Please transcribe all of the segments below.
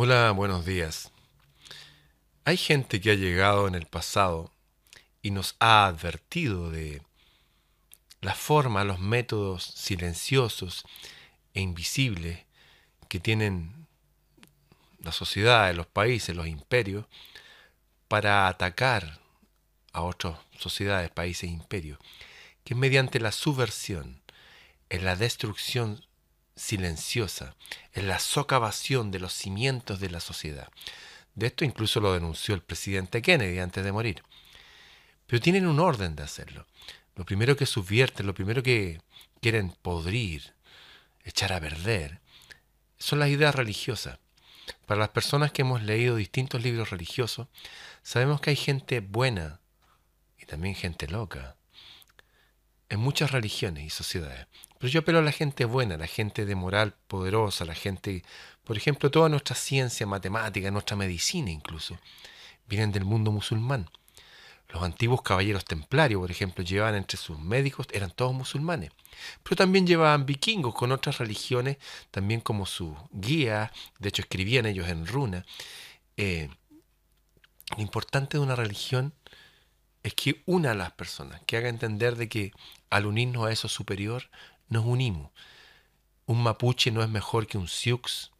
Hola, buenos días. Hay gente que ha llegado en el pasado y nos ha advertido de la forma, los métodos silenciosos e invisibles que tienen la sociedad, los países, los imperios, para atacar a otras sociedades, países e imperios, que es mediante la subversión, en la destrucción silenciosa, en la socavación de los cimientos de la sociedad. De esto incluso lo denunció el presidente Kennedy antes de morir. Pero tienen un orden de hacerlo. Lo primero que subvierten, lo primero que quieren podrir, echar a perder, son las ideas religiosas. Para las personas que hemos leído distintos libros religiosos, sabemos que hay gente buena y también gente loca en muchas religiones y sociedades. Pero yo apelo a la gente buena, la gente de moral poderosa, la gente, por ejemplo, toda nuestra ciencia, matemática, nuestra medicina incluso, vienen del mundo musulmán. Los antiguos caballeros templarios, por ejemplo, llevaban entre sus médicos, eran todos musulmanes. Pero también llevaban vikingos con otras religiones, también como su guía, de hecho escribían ellos en runa. Eh, lo importante de una religión es que una a las personas, que haga entender de que al unirnos a eso superior, nos unimos. Un mapuche no es mejor que un sioux,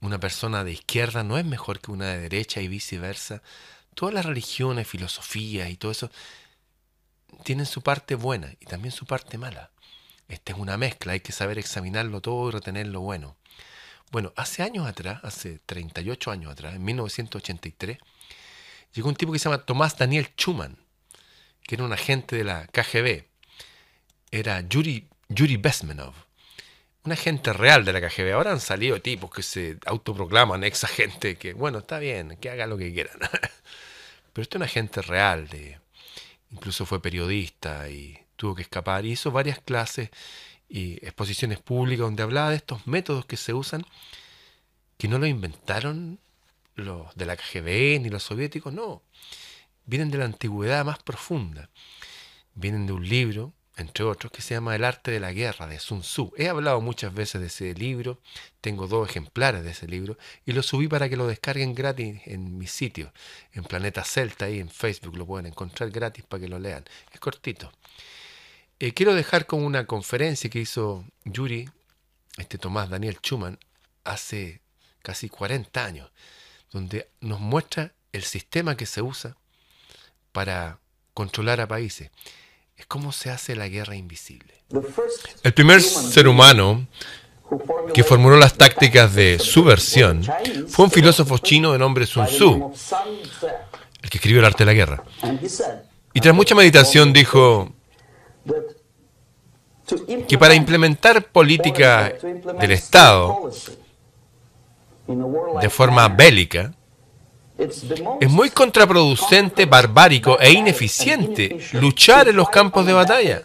una persona de izquierda no es mejor que una de derecha y viceversa. Todas las religiones, filosofías y todo eso tienen su parte buena y también su parte mala. Esta es una mezcla, hay que saber examinarlo todo y retener lo bueno. Bueno, hace años atrás, hace 38 años atrás, en 1983, llegó un tipo que se llama Tomás Daniel Schumann, que era un agente de la KGB. Era Yuri, Yuri Besmenov, un agente real de la KGB. Ahora han salido tipos que se autoproclaman ex agente, que bueno, está bien, que haga lo que quieran. Pero este es un agente real, incluso fue periodista y tuvo que escapar. Y hizo varias clases y exposiciones públicas donde hablaba de estos métodos que se usan, que no lo inventaron los de la KGB ni los soviéticos, no. Vienen de la antigüedad más profunda. Vienen de un libro, entre otros, que se llama El arte de la guerra, de Sun Tzu. He hablado muchas veces de ese libro, tengo dos ejemplares de ese libro, y lo subí para que lo descarguen gratis en mi sitio, en Planeta Celta, ahí en Facebook lo pueden encontrar gratis para que lo lean. Es cortito. Eh, quiero dejar con una conferencia que hizo Yuri, este Tomás Daniel Schumann, hace casi 40 años donde nos muestra el sistema que se usa para controlar a países. Es cómo se hace la guerra invisible. El primer ser humano que formuló las tácticas de subversión fue un filósofo chino de nombre Sun Tzu, el que escribió el arte de la guerra. Y tras mucha meditación dijo que para implementar política del Estado de forma bélica, es muy contraproducente, barbárico e ineficiente luchar en los campos de batalla.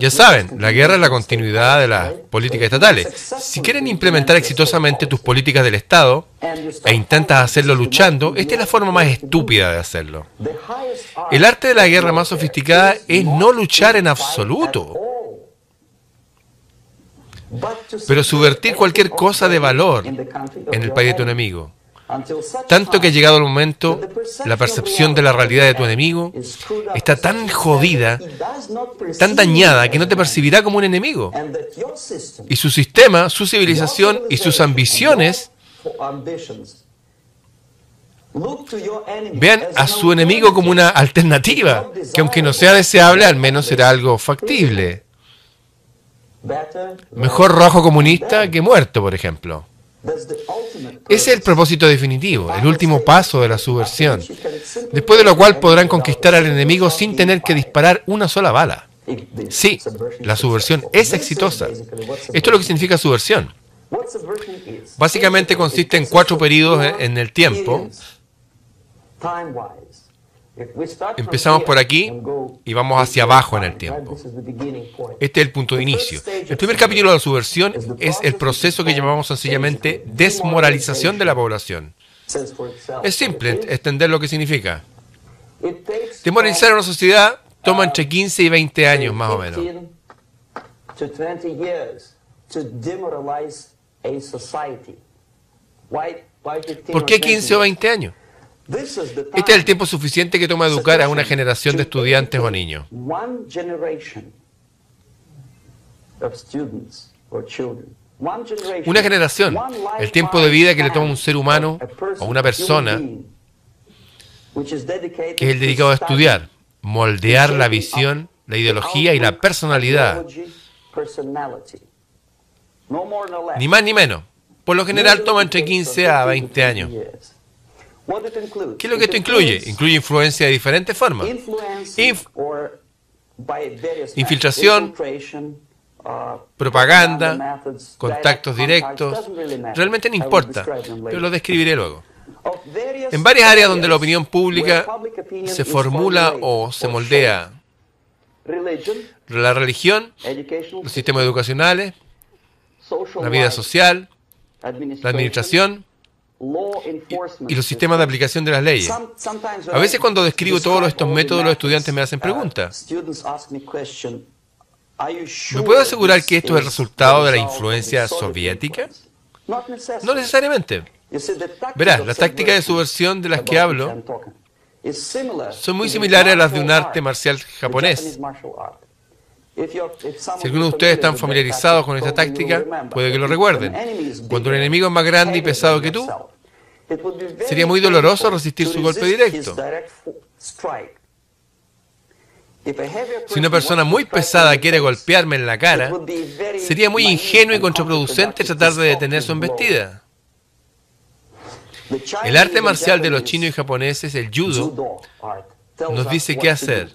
Ya saben, la guerra es la continuidad de las políticas estatales. Si quieren implementar exitosamente tus políticas del Estado e intentas hacerlo luchando, esta es la forma más estúpida de hacerlo. El arte de la guerra más sofisticada es no luchar en absoluto pero subvertir cualquier cosa de valor en el país de tu enemigo. Tanto que ha llegado el momento, la percepción de la realidad de tu enemigo está tan jodida, tan dañada, que no te percibirá como un enemigo. Y su sistema, su civilización y sus ambiciones Vean a su enemigo como una alternativa, que aunque no sea deseable, al menos será algo factible. Mejor rojo comunista que muerto, por ejemplo. Ese es el propósito definitivo, el último paso de la subversión, después de lo cual podrán conquistar al enemigo sin tener que disparar una sola bala. Sí, la subversión es exitosa. Esto es lo que significa subversión. Básicamente consiste en cuatro periodos en el tiempo Empezamos por aquí y vamos hacia abajo en el tiempo. Este es el punto de inicio. El primer capítulo de la subversión es el proceso que llamamos sencillamente desmoralización de la población. Es simple entender lo que significa. Desmoralizar una sociedad toma entre 15 y 20 años más o menos. ¿Por qué 15 o 20 años? Este es el tiempo suficiente que toma educar a una generación de estudiantes o niños. Una generación, el tiempo de vida que le toma un ser humano o una persona que es el dedicado a estudiar, moldear la visión, la ideología y la personalidad. Ni más ni menos. Por lo general toma entre 15 a 20 años. ¿Qué es lo que esto incluye? Incluye influencia de diferentes formas. infiltración, propaganda, contactos directos. Realmente no importa, pero lo describiré luego. En varias áreas donde la opinión pública se formula o se moldea, la religión, los sistemas educacionales, la vida social, la administración y los sistemas de aplicación de las leyes. A veces cuando describo todos estos métodos, los estudiantes me hacen preguntas. ¿Me puedo asegurar que esto es el resultado de la influencia soviética? No necesariamente. Verás, las tácticas de subversión de las que hablo son muy similares a las de un arte marcial japonés. Si algunos de ustedes están familiarizados con esta táctica, puede que lo recuerden. Cuando un enemigo es más grande y pesado que tú, sería muy doloroso resistir su golpe directo. Si una persona muy pesada quiere golpearme en la cara, sería muy ingenuo y contraproducente tratar de detener su embestida. El arte marcial de los chinos y japoneses, el judo, nos dice qué hacer.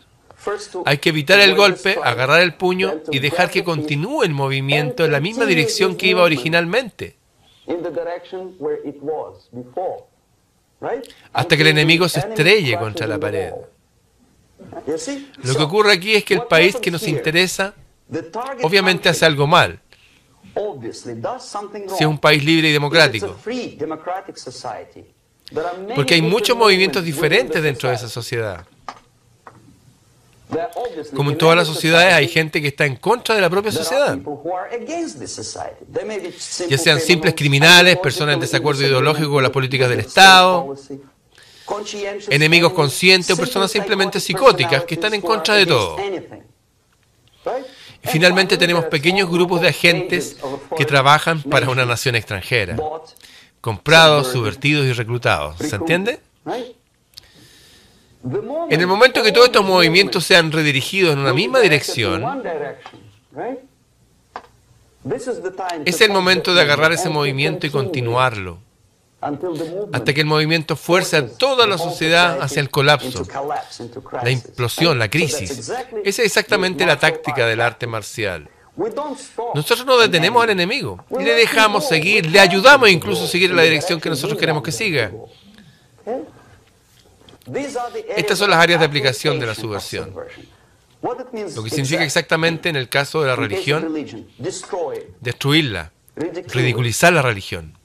Hay que evitar el golpe, agarrar el puño y dejar que continúe el movimiento en la misma dirección que iba originalmente. Hasta que el enemigo se estrelle contra la pared. Lo que ocurre aquí es que el país que nos interesa obviamente hace algo mal. Si es un país libre y democrático. Porque hay muchos movimientos diferentes dentro de esa sociedad. Como en todas las sociedades hay gente que está en contra de la propia sociedad. Ya sean simples criminales, personas en desacuerdo ideológico con las políticas del Estado, enemigos conscientes o personas simplemente psicóticas que están en contra de todo. Y finalmente tenemos pequeños grupos de agentes que trabajan para una nación extranjera, comprados, subvertidos y reclutados. ¿Se entiende? En el momento que todos estos movimientos sean redirigidos en una misma dirección, es el momento de agarrar ese movimiento y continuarlo hasta que el movimiento fuerce a toda la sociedad hacia el colapso, la implosión, la crisis. Esa es exactamente la táctica del arte marcial. Nosotros no detenemos al enemigo, le dejamos seguir, le ayudamos incluso a seguir en la dirección que nosotros queremos que siga. Estas son las áreas de aplicación de la subversión. Lo que significa exactamente en el caso de la religión, destruirla, ridiculizar la religión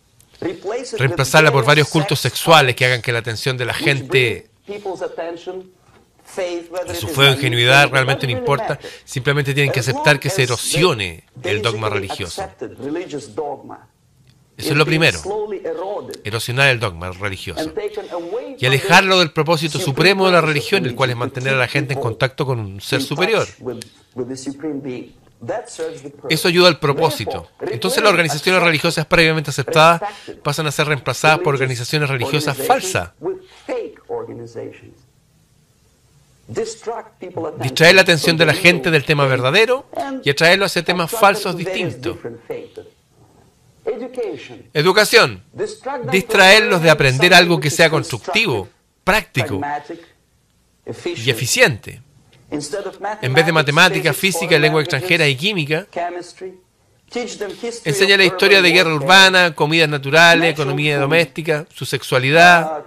reemplazarla por varios cultos sexuales que hagan que la atención de la gente y su fe o ingenuidad realmente no importa, simplemente tienen que aceptar que se erosione el dogma religioso. Eso es lo primero, erosionar el dogma religioso y alejarlo del propósito supremo de la religión, el cual es mantener a la gente en contacto con un ser superior. Eso ayuda al propósito. Entonces las organizaciones religiosas previamente aceptadas pasan a ser reemplazadas por organizaciones religiosas falsas. Distraer la atención de la gente del tema verdadero y atraerlo hacia temas falsos distintos. Educación. Distraerlos de aprender algo que sea constructivo, práctico y eficiente. En vez de matemática, física, lengua extranjera y química, enseña la historia de guerra urbana, comidas naturales, economía doméstica, su sexualidad.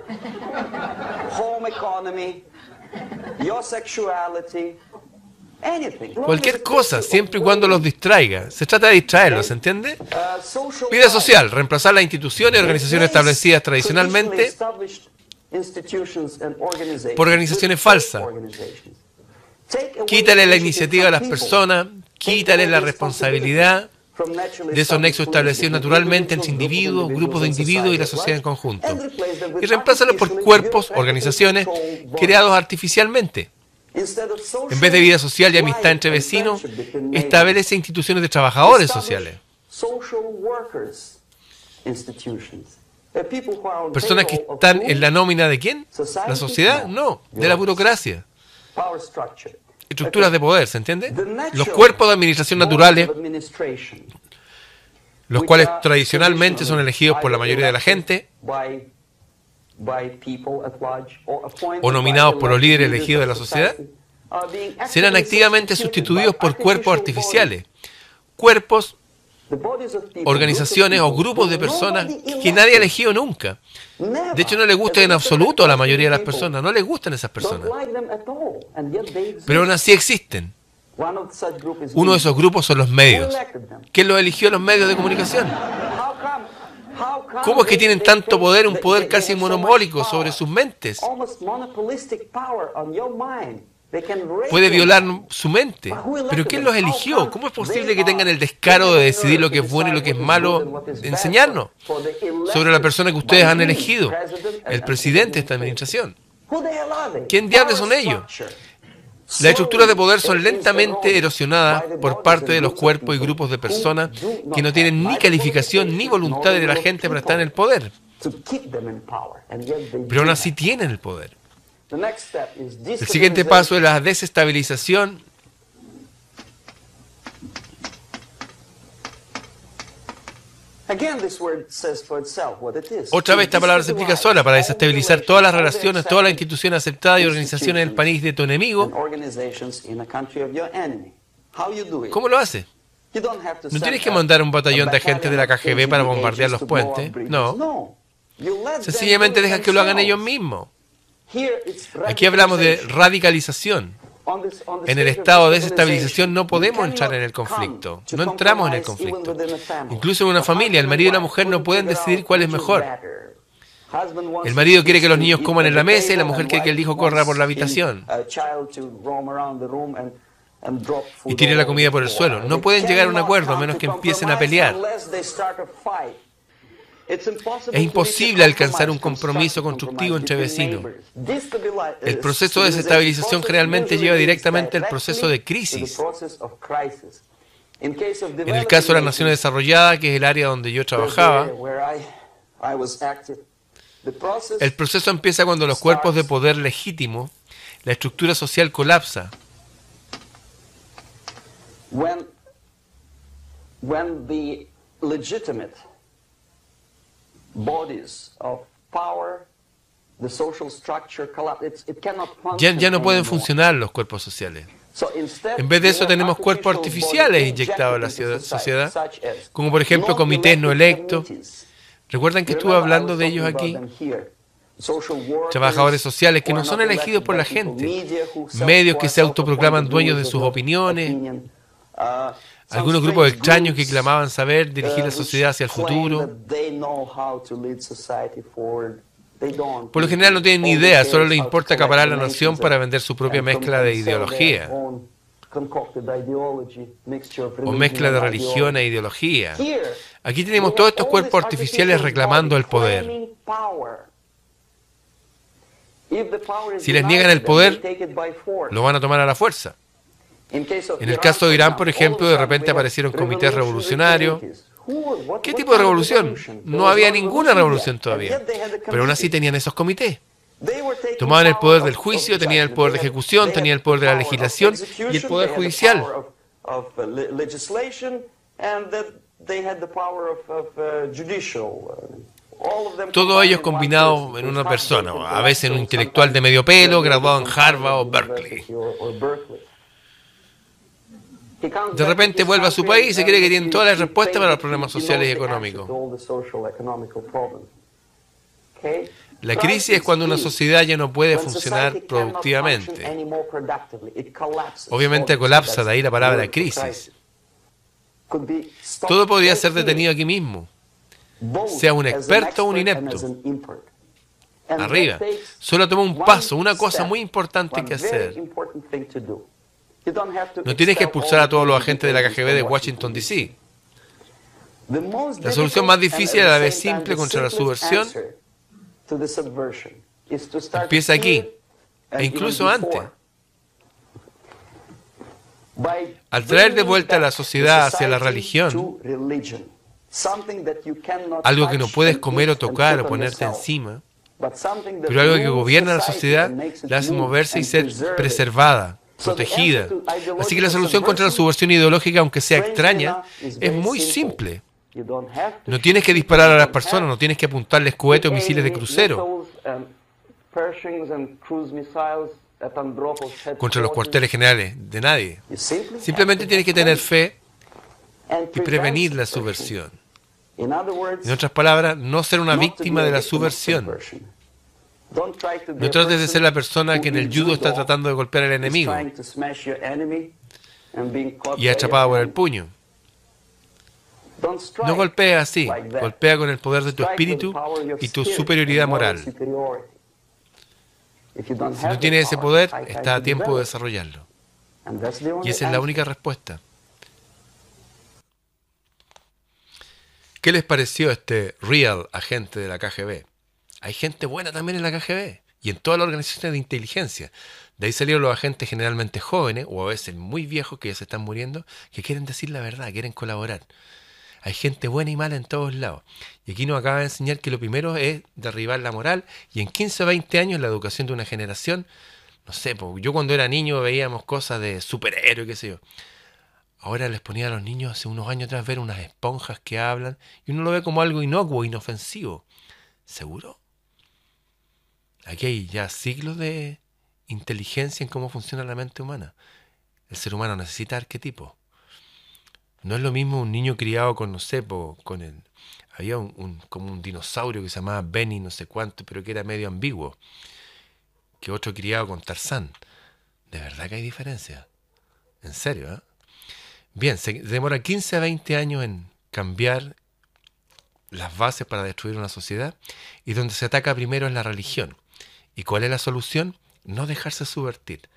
Cualquier cosa, siempre y cuando los distraiga. Se trata de distraerlos, ¿entiende? Vida social, reemplazar las instituciones y organizaciones establecidas tradicionalmente por organizaciones falsas. Quítale la iniciativa a las personas, quítale la responsabilidad de esos nexos establecidos naturalmente entre individuos, grupos de individuos y la sociedad en conjunto, y reemplázalo por cuerpos, organizaciones creados artificialmente. En vez de vida social y amistad entre vecinos, establece instituciones de trabajadores sociales. Personas que están en la nómina de quién? ¿La sociedad? No, de la burocracia. Estructuras de poder, ¿se entiende? Los cuerpos de administración naturales, los cuales tradicionalmente son elegidos por la mayoría de la gente, o nominados por los líderes elegidos de la sociedad, serán activamente sustituidos por cuerpos artificiales, cuerpos, organizaciones o grupos de personas que nadie ha elegido nunca. De hecho, no les gusta en absoluto a la mayoría de las personas, no les gustan esas personas. Pero aún así existen. Uno de esos grupos son los medios. ¿Quién los eligió los medios de comunicación? ¿Cómo es que tienen tanto poder, un poder casi monopólico sobre sus mentes? Puede violar su mente. ¿Pero quién los eligió? ¿Cómo es posible que tengan el descaro de decidir lo que es bueno y lo que es malo? Enseñarnos sobre la persona que ustedes han elegido, el presidente de esta administración. ¿Quién diablos son ellos? Las estructuras de poder son lentamente erosionadas por parte de los cuerpos y grupos de personas que no tienen ni calificación ni voluntad de la gente para estar en el poder. Pero aún así tienen el poder. El siguiente paso es la desestabilización Otra vez esta palabra se explica sola para desestabilizar todas las relaciones, todas las instituciones aceptadas y organizaciones en el país de tu enemigo. ¿Cómo lo hace? No tienes que mandar un batallón de agentes de la KGB para bombardear los puentes. No. Sencillamente dejas que lo hagan ellos mismos. Aquí hablamos de radicalización. En el estado de desestabilización no podemos entrar en el conflicto, no entramos en el conflicto. Incluso en una familia, el marido y la mujer no pueden decidir cuál es mejor. El marido quiere que los niños coman en la mesa y la mujer quiere que el hijo corra por la habitación y tire la comida por el suelo. No pueden llegar a un acuerdo a menos que empiecen a pelear. Es imposible alcanzar un compromiso constructivo entre vecinos. El proceso de desestabilización generalmente lleva directamente al proceso de crisis. En el caso de la nación desarrollada, que es el área donde yo trabajaba, el proceso empieza cuando los cuerpos de poder legítimo, la estructura social colapsa. When the legitimate ya, no pueden funcionar los cuerpos sociales. En vez de eso tenemos cuerpos artificiales inyectados en la sociedad, como por ejemplo comités no electos. ¿Recuerdan que estuve hablando de ellos aquí? Trabajadores sociales que no son elegidos por la gente, medios que se autoproclaman dueños de sus opiniones, algunos grupos extraños que clamaban saber dirigir la sociedad hacia el futuro. Por lo general no tienen ni idea, solo les importa acaparar la nación para vender su propia mezcla de ideología o mezcla de religión e ideología. Aquí tenemos todos estos cuerpos artificiales reclamando el poder. Si les niegan el poder, lo van a tomar a la fuerza. En el caso de Irán, por ejemplo, de repente aparecieron comités revolucionarios. ¿Qué tipo de revolución? No había ninguna revolución todavía, pero aún así tenían esos comités. Tomaban el poder del juicio, tenían el poder de ejecución, tenían el poder de la legislación y el poder judicial. Todos ellos combinados en una persona, a veces en un intelectual de medio pelo, graduado en Harvard o Berkeley. De repente vuelve a su país y se cree que tiene todas las respuestas para los problemas sociales y económicos. La crisis es cuando una sociedad ya no puede funcionar productivamente. Obviamente colapsa, de ahí la palabra crisis. Todo podría ser detenido aquí mismo, sea un experto o un inepto. Arriba, solo toma un paso, una cosa muy importante que hacer. No tienes que expulsar a todos los agentes de la KGB de Washington, D.C. La solución más difícil a la vez simple contra la subversión. empieza aquí, e incluso antes. Al traer de vuelta a la sociedad hacia la religión, algo que no puedes comer o tocar o ponerte encima, pero algo que gobierna la sociedad la hace moverse y ser preservada, protegida. Así que la solución contra la subversión ideológica, aunque sea extraña, es muy simple. No tienes que disparar a las personas, no tienes que apuntarles cohetes o misiles de crucero contra los cuarteles generales de nadie. Simplemente tienes que tener fe y prevenir la subversión. En otras palabras, no ser una víctima de la subversión. No trates de ser la persona que en el judo está tratando de golpear al enemigo y atrapado por el puño. No golpea así, golpea con el poder de tu espíritu y tu superioridad moral. Si no tienes ese poder, está a tiempo de desarrollarlo. Y esa es la única respuesta. ¿Qué les pareció este real agente de la KGB? Hay gente buena también en la KGB y en todas las organizaciones de inteligencia. De ahí salieron los agentes generalmente jóvenes o a veces muy viejos que ya se están muriendo, que quieren decir la verdad, quieren colaborar. Hay gente buena y mala en todos lados. Y aquí nos acaba de enseñar que lo primero es derribar la moral y en 15 o 20 años la educación de una generación, no sé, yo cuando era niño veíamos cosas de superhéroes, qué sé yo. Ahora les ponía a los niños hace unos años atrás ver unas esponjas que hablan y uno lo ve como algo inocuo, inofensivo. ¿Seguro? Aquí hay ya siglos de inteligencia en cómo funciona la mente humana. El ser humano necesita arquetipos. No es lo mismo un niño criado con, no sé, con el... Había un, como un dinosaurio que se llamaba Benny, no sé cuánto, pero que era medio ambiguo, que otro criado con Tarzán. De verdad que hay diferencia. En serio, ¿eh? Bien, se demora 15 a 20 años en cambiar las bases para destruir una sociedad y donde se ataca primero es la religión. ¿Y cuál es la solución? No dejarse subvertir.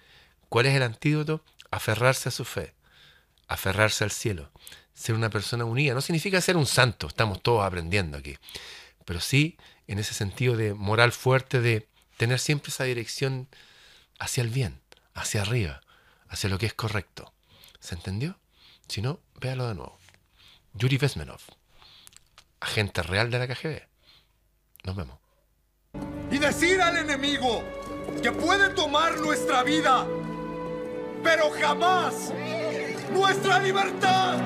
¿Cuál es el antídoto? Aferrarse a su fe, aferrarse al cielo, ser una persona unida. No significa ser un santo, estamos todos aprendiendo aquí, pero sí en ese sentido de moral fuerte, de tener siempre esa dirección hacia el bien, hacia arriba, hacia lo que es correcto. ¿Se entendió? Si no, véalo de nuevo. Yuri Vesmenov, agente real de la KGB. Nos vemos. Y decir al enemigo que puede tomar nuestra vida, pero jamás nuestra libertad.